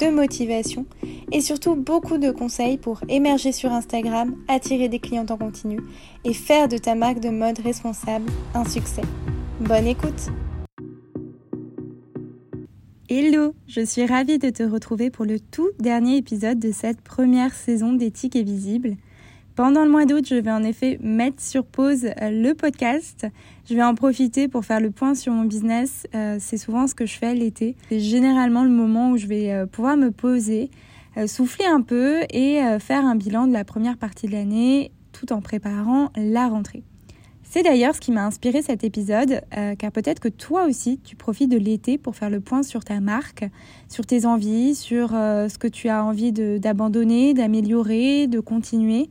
de motivation et surtout beaucoup de conseils pour émerger sur Instagram, attirer des clients en continu et faire de ta marque de mode responsable un succès. Bonne écoute Hello, je suis ravie de te retrouver pour le tout dernier épisode de cette première saison d'Éthique et Visible. Pendant le mois d'août, je vais en effet mettre sur pause euh, le podcast. Je vais en profiter pour faire le point sur mon business. Euh, c'est souvent ce que je fais l'été. C'est généralement le moment où je vais euh, pouvoir me poser, souffler un peu et faire un bilan de la première partie de l'année tout en préparant la rentrée. C'est d'ailleurs ce qui m'a inspiré cet épisode, car peut-être que toi aussi, tu profites de l'été pour faire le point sur ta marque, sur tes envies, sur ce que tu as envie d'abandonner, d'améliorer, de continuer.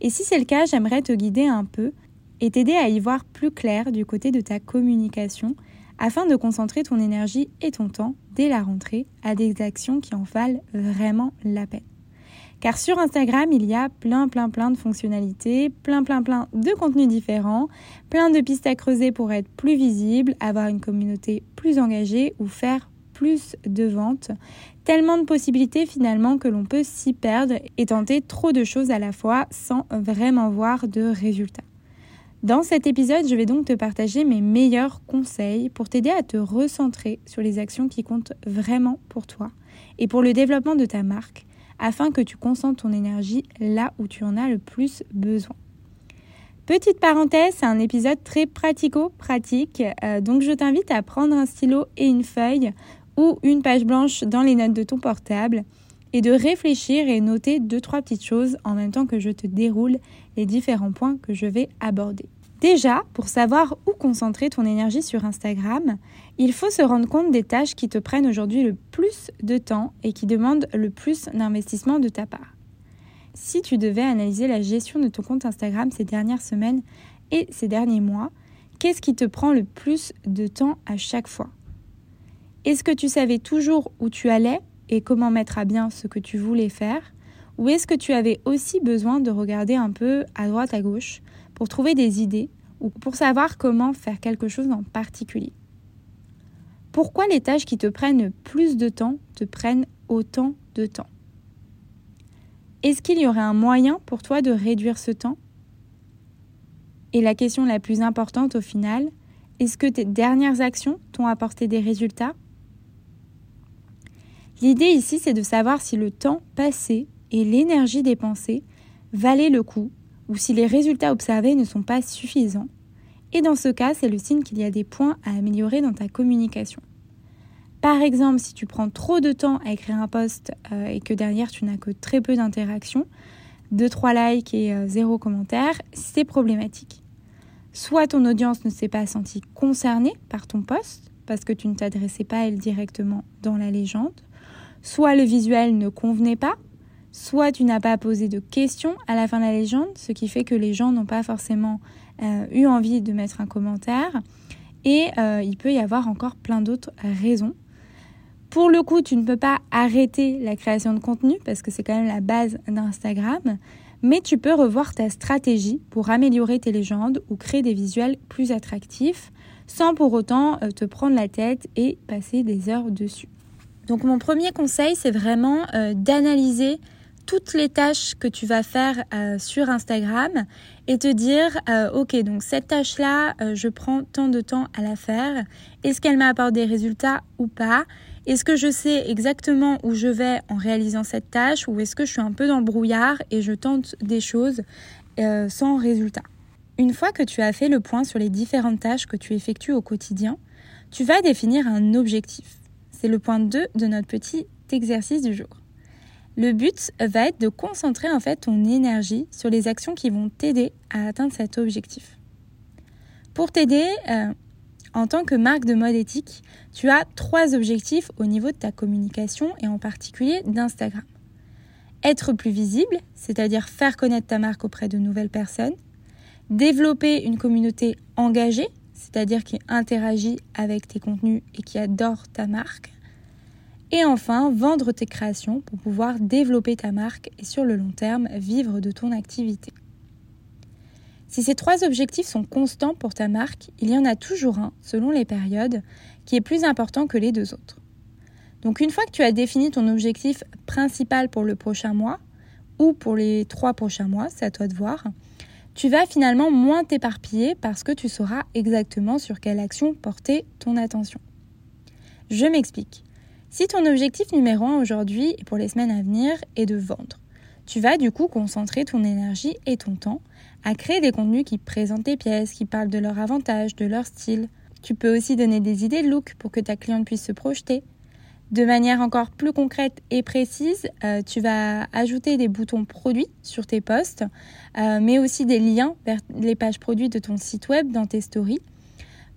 Et si c'est le cas, j'aimerais te guider un peu et t'aider à y voir plus clair du côté de ta communication afin de concentrer ton énergie et ton temps dès la rentrée à des actions qui en valent vraiment la peine. Car sur Instagram, il y a plein, plein, plein de fonctionnalités, plein, plein, plein de contenus différents, plein de pistes à creuser pour être plus visible, avoir une communauté plus engagée ou faire plus de ventes. Tellement de possibilités finalement que l'on peut s'y perdre et tenter trop de choses à la fois sans vraiment voir de résultats. Dans cet épisode, je vais donc te partager mes meilleurs conseils pour t'aider à te recentrer sur les actions qui comptent vraiment pour toi et pour le développement de ta marque afin que tu concentres ton énergie là où tu en as le plus besoin. Petite parenthèse, c'est un épisode très pratico-pratique, euh, donc je t'invite à prendre un stylo et une feuille ou une page blanche dans les notes de ton portable et de réfléchir et noter deux trois petites choses en même temps que je te déroule les différents points que je vais aborder. Déjà, pour savoir où concentrer ton énergie sur Instagram, il faut se rendre compte des tâches qui te prennent aujourd'hui le plus de temps et qui demandent le plus d'investissement de ta part. Si tu devais analyser la gestion de ton compte Instagram ces dernières semaines et ces derniers mois, qu'est-ce qui te prend le plus de temps à chaque fois? Est-ce que tu savais toujours où tu allais et comment mettre à bien ce que tu voulais faire? Ou est-ce que tu avais aussi besoin de regarder un peu à droite, à gauche pour trouver des idées ou pour savoir comment faire quelque chose en particulier? Pourquoi les tâches qui te prennent plus de temps te prennent autant de temps? Est-ce qu'il y aurait un moyen pour toi de réduire ce temps? Et la question la plus importante au final, est-ce que tes dernières actions t'ont apporté des résultats? L'idée ici, c'est de savoir si le temps passé et l'énergie dépensée valaient le coup ou si les résultats observés ne sont pas suffisants. Et dans ce cas, c'est le signe qu'il y a des points à améliorer dans ta communication. Par exemple, si tu prends trop de temps à écrire un post euh, et que derrière tu n'as que très peu d'interactions, 2-3 likes et 0 euh, commentaire, c'est problématique. Soit ton audience ne s'est pas sentie concernée par ton post parce que tu ne t'adressais pas à elle directement dans la légende, soit le visuel ne convenait pas, soit tu n'as pas posé de questions à la fin de la légende, ce qui fait que les gens n'ont pas forcément euh, eu envie de mettre un commentaire. Et euh, il peut y avoir encore plein d'autres raisons. Pour le coup, tu ne peux pas arrêter la création de contenu parce que c'est quand même la base d'Instagram, mais tu peux revoir ta stratégie pour améliorer tes légendes ou créer des visuels plus attractifs sans pour autant euh, te prendre la tête et passer des heures dessus. Donc mon premier conseil, c'est vraiment euh, d'analyser toutes les tâches que tu vas faire euh, sur Instagram et te dire, euh, ok, donc cette tâche-là, je prends tant de temps à la faire. Est-ce qu'elle m'apporte des résultats ou pas? Est-ce que je sais exactement où je vais en réalisant cette tâche ou est-ce que je suis un peu dans le brouillard et je tente des choses sans résultat? Une fois que tu as fait le point sur les différentes tâches que tu effectues au quotidien, tu vas définir un objectif. C'est le point 2 de notre petit exercice du jour. Le but va être de concentrer en fait ton énergie sur les actions qui vont t'aider à atteindre cet objectif. Pour t'aider, euh, en tant que marque de mode éthique, tu as trois objectifs au niveau de ta communication et en particulier d'Instagram. Être plus visible, c'est-à-dire faire connaître ta marque auprès de nouvelles personnes. Développer une communauté engagé, c'est-à-dire qui interagit avec tes contenus et qui adore ta marque. Et enfin, vendre tes créations pour pouvoir développer ta marque et sur le long terme vivre de ton activité. Si ces trois objectifs sont constants pour ta marque, il y en a toujours un, selon les périodes, qui est plus important que les deux autres. Donc une fois que tu as défini ton objectif principal pour le prochain mois, ou pour les trois prochains mois, c'est à toi de voir, tu vas finalement moins t'éparpiller parce que tu sauras exactement sur quelle action porter ton attention. Je m'explique. Si ton objectif numéro un aujourd'hui et pour les semaines à venir est de vendre, tu vas du coup concentrer ton énergie et ton temps à créer des contenus qui présentent tes pièces, qui parlent de leurs avantages, de leur style. Tu peux aussi donner des idées de look pour que ta cliente puisse se projeter. De manière encore plus concrète et précise, euh, tu vas ajouter des boutons produits sur tes posts, euh, mais aussi des liens vers les pages produits de ton site web dans tes stories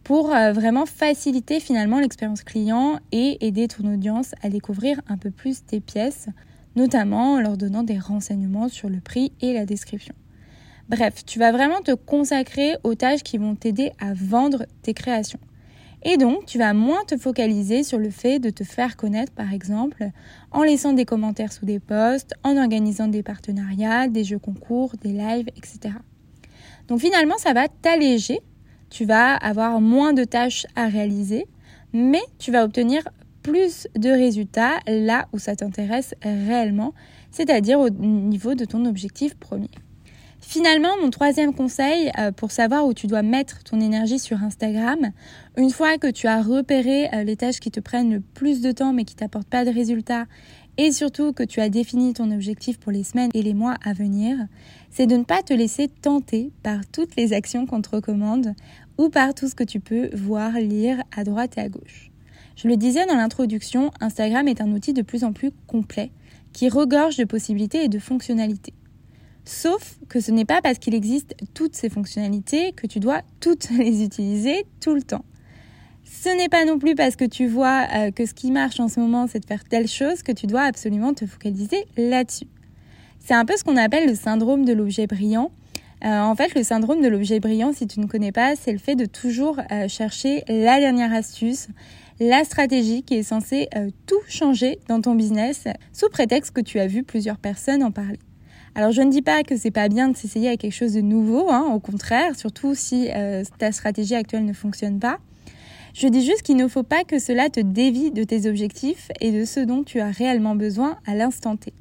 pour euh, vraiment faciliter finalement l'expérience client et aider ton audience à découvrir un peu plus tes pièces, notamment en leur donnant des renseignements sur le prix et la description. Bref, tu vas vraiment te consacrer aux tâches qui vont t'aider à vendre tes créations. Et donc, tu vas moins te focaliser sur le fait de te faire connaître, par exemple, en laissant des commentaires sous des posts, en organisant des partenariats, des jeux concours, des lives, etc. Donc finalement, ça va t'alléger. Tu vas avoir moins de tâches à réaliser, mais tu vas obtenir plus de résultats là où ça t'intéresse réellement, c'est-à-dire au niveau de ton objectif premier. Finalement, mon troisième conseil euh, pour savoir où tu dois mettre ton énergie sur Instagram, une fois que tu as repéré euh, les tâches qui te prennent le plus de temps mais qui t'apportent pas de résultats, et surtout que tu as défini ton objectif pour les semaines et les mois à venir, c'est de ne pas te laisser tenter par toutes les actions qu'on te recommande ou par tout ce que tu peux voir, lire à droite et à gauche. Je le disais dans l'introduction, Instagram est un outil de plus en plus complet qui regorge de possibilités et de fonctionnalités. Sauf que ce n'est pas parce qu'il existe toutes ces fonctionnalités que tu dois toutes les utiliser tout le temps. Ce n'est pas non plus parce que tu vois euh, que ce qui marche en ce moment, c'est de faire telle chose que tu dois absolument te focaliser là-dessus. C'est un peu ce qu'on appelle le syndrome de l'objet brillant. Euh, en fait, le syndrome de l'objet brillant, si tu ne connais pas, c'est le fait de toujours euh, chercher la dernière astuce, la stratégie qui est censée tout changer dans ton business sous prétexte que tu as vu plusieurs personnes en parler. Alors je ne dis pas que c'est pas bien de s'essayer à quelque chose de nouveau, hein, au contraire, surtout si euh, ta stratégie actuelle ne fonctionne pas. Je dis juste qu'il ne faut pas que cela te dévie de tes objectifs et de ce dont tu as réellement besoin à l'instant T.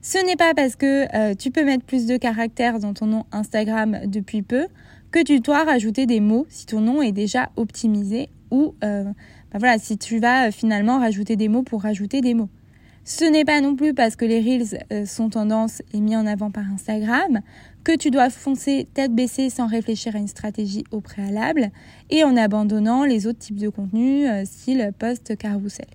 Ce n'est pas parce que euh, tu peux mettre plus de caractères dans ton nom Instagram depuis peu que tu dois rajouter des mots si ton nom est déjà optimisé ou euh, bah voilà, si tu vas finalement rajouter des mots pour rajouter des mots. Ce n'est pas non plus parce que les Reels euh, sont tendance et mis en avant par Instagram que tu dois foncer tête baissée sans réfléchir à une stratégie au préalable et en abandonnant les autres types de contenus, euh, style post carousel.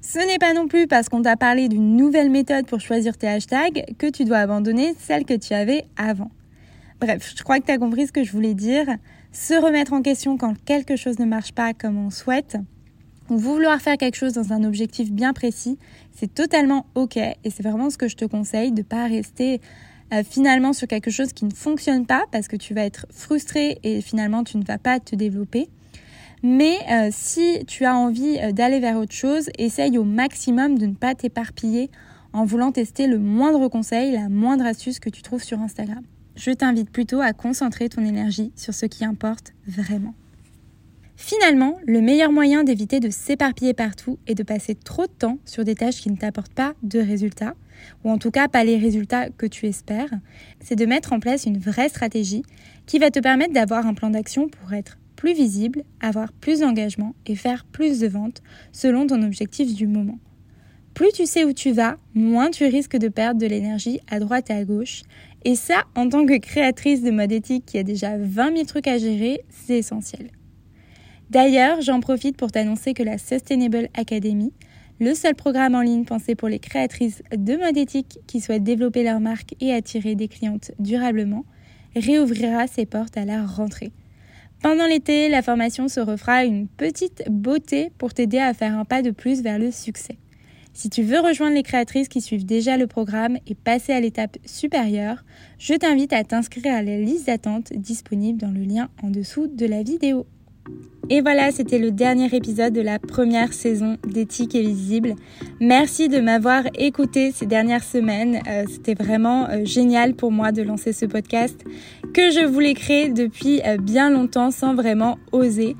Ce n'est pas non plus parce qu'on t'a parlé d'une nouvelle méthode pour choisir tes hashtags que tu dois abandonner celle que tu avais avant. Bref, je crois que tu as compris ce que je voulais dire. Se remettre en question quand quelque chose ne marche pas comme on souhaite, vouloir faire quelque chose dans un objectif bien précis, c'est totalement ok et c'est vraiment ce que je te conseille de ne pas rester euh, finalement sur quelque chose qui ne fonctionne pas parce que tu vas être frustré et finalement tu ne vas pas te développer. Mais euh, si tu as envie euh, d'aller vers autre chose, essaye au maximum de ne pas t'éparpiller en voulant tester le moindre conseil, la moindre astuce que tu trouves sur Instagram. Je t'invite plutôt à concentrer ton énergie sur ce qui importe vraiment. Finalement, le meilleur moyen d'éviter de s'éparpiller partout est de passer trop de temps sur des tâches qui ne t'apportent pas de résultats, ou en tout cas pas les résultats que tu espères, c'est de mettre en place une vraie stratégie qui va te permettre d'avoir un plan d'action pour être plus visible, avoir plus d'engagement et faire plus de ventes selon ton objectif du moment. Plus tu sais où tu vas, moins tu risques de perdre de l'énergie à droite et à gauche. Et ça, en tant que créatrice de mode éthique qui a déjà 20 000 trucs à gérer, c'est essentiel. D'ailleurs, j'en profite pour t'annoncer que la Sustainable Academy, le seul programme en ligne pensé pour les créatrices de mode éthique qui souhaitent développer leur marque et attirer des clientes durablement, réouvrira ses portes à la rentrée. Pendant l'été, la formation se refera une petite beauté pour t'aider à faire un pas de plus vers le succès. Si tu veux rejoindre les créatrices qui suivent déjà le programme et passer à l'étape supérieure, je t'invite à t'inscrire à la liste d'attente disponible dans le lien en dessous de la vidéo. Et voilà, c'était le dernier épisode de la première saison d'Éthique et Visible. Merci de m'avoir écouté ces dernières semaines. Euh, c'était vraiment euh, génial pour moi de lancer ce podcast que je voulais créer depuis euh, bien longtemps sans vraiment oser.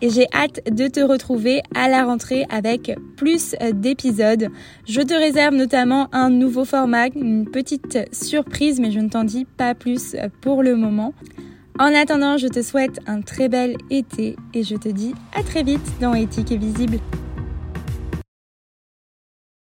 Et j'ai hâte de te retrouver à la rentrée avec plus d'épisodes. Je te réserve notamment un nouveau format, une petite surprise, mais je ne t'en dis pas plus pour le moment. En attendant, je te souhaite un très bel été et je te dis à très vite dans Éthique et Visible.